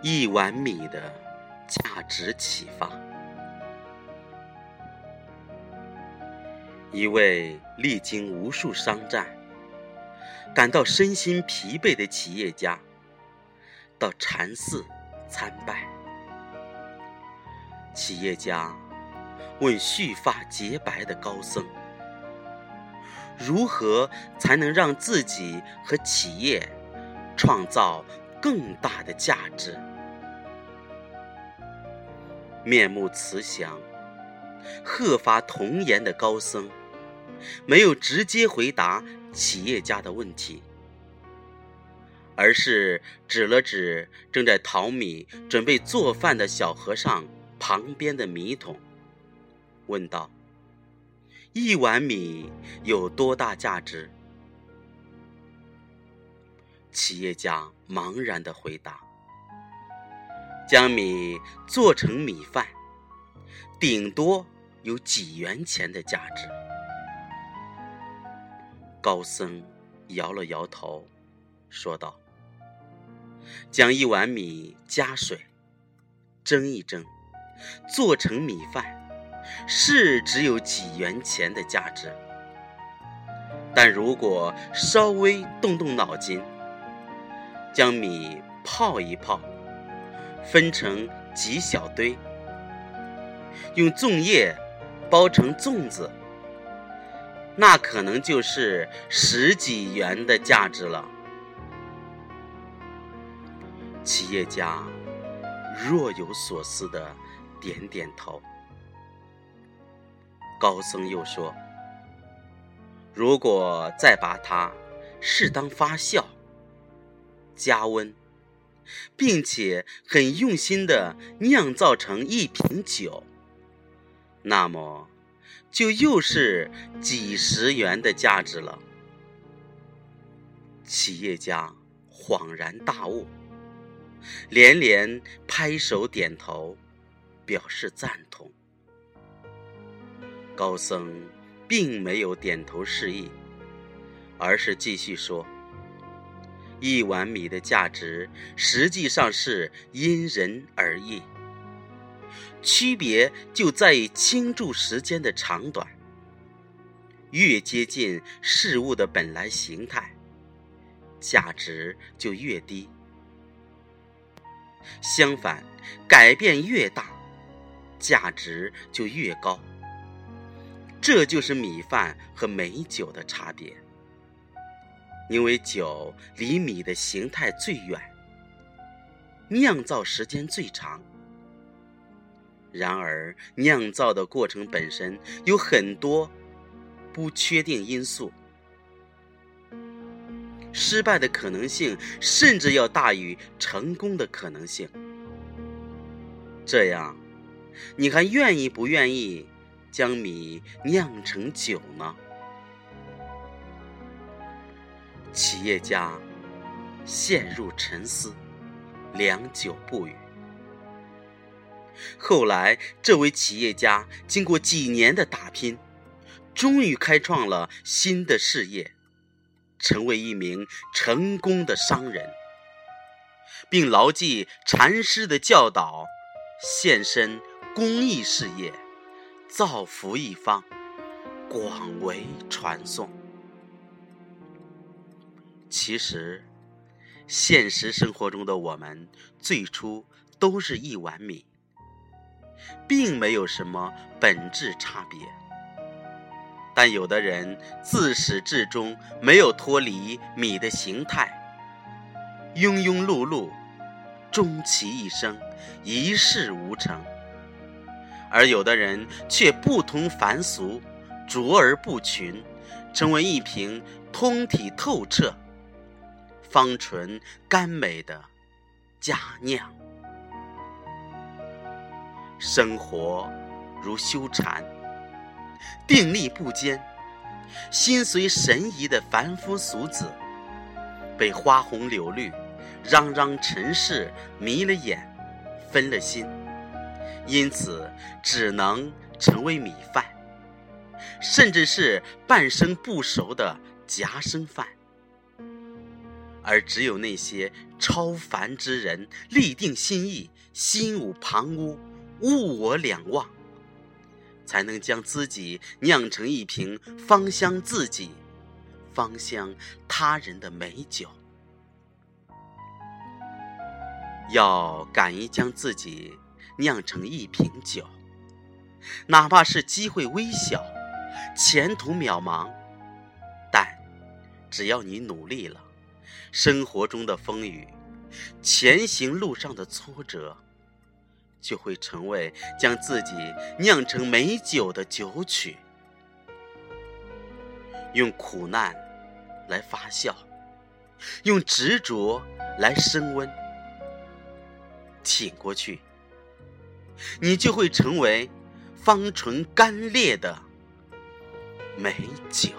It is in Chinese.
一碗米的价值启发。一位历经无数商战、感到身心疲惫的企业家，到禅寺参拜。企业家问蓄发洁白的高僧：“如何才能让自己和企业创造更大的价值？”面目慈祥、鹤发童颜的高僧。没有直接回答企业家的问题，而是指了指正在淘米、准备做饭的小和尚旁边的米桶，问道：“一碗米有多大价值？”企业家茫然的回答：“将米做成米饭，顶多有几元钱的价值。”高僧摇了摇头，说道：“将一碗米加水，蒸一蒸，做成米饭，是只有几元钱的价值。但如果稍微动动脑筋，将米泡一泡，分成几小堆，用粽叶包成粽子。”那可能就是十几元的价值了。企业家若有所思的点点头。高僧又说：“如果再把它适当发酵、加温，并且很用心的酿造成一瓶酒，那么……”就又是几十元的价值了。企业家恍然大悟，连连拍手点头，表示赞同。高僧并没有点头示意，而是继续说：“一碗米的价值实际上是因人而异。”区别就在于倾注时间的长短。越接近事物的本来形态，价值就越低；相反，改变越大，价值就越高。这就是米饭和美酒的差别。因为酒离米的形态最远，酿造时间最长。然而，酿造的过程本身有很多不确定因素，失败的可能性甚至要大于成功的可能性。这样，你还愿意不愿意将米酿成酒呢？企业家陷入沉思，良久不语。后来，这位企业家经过几年的打拼，终于开创了新的事业，成为一名成功的商人，并牢记禅师的教导，献身公益事业，造福一方，广为传颂。其实，现实生活中的我们，最初都是一碗米。并没有什么本质差别，但有的人自始至终没有脱离米的形态，庸庸碌碌，终其一生一事无成；而有的人却不同凡俗，卓而不群，成为一瓶通体透彻、芳醇甘美的佳酿。生活如修禅，定力不坚，心随神移的凡夫俗子，被花红柳绿、嚷嚷尘世迷了眼、分了心，因此只能成为米饭，甚至是半生不熟的夹生饭。而只有那些超凡之人，立定心意，心无旁骛，物我两忘，才能将自己酿成一瓶芳香自己、芳香他人的美酒。要敢于将自己酿成一瓶酒，哪怕是机会微小、前途渺茫，但只要你努力了，生活中的风雨、前行路上的挫折，就会成为将自己酿成美酒的酒曲。用苦难来发酵，用执着来升温。挺过去，你就会成为芳醇干烈的美酒。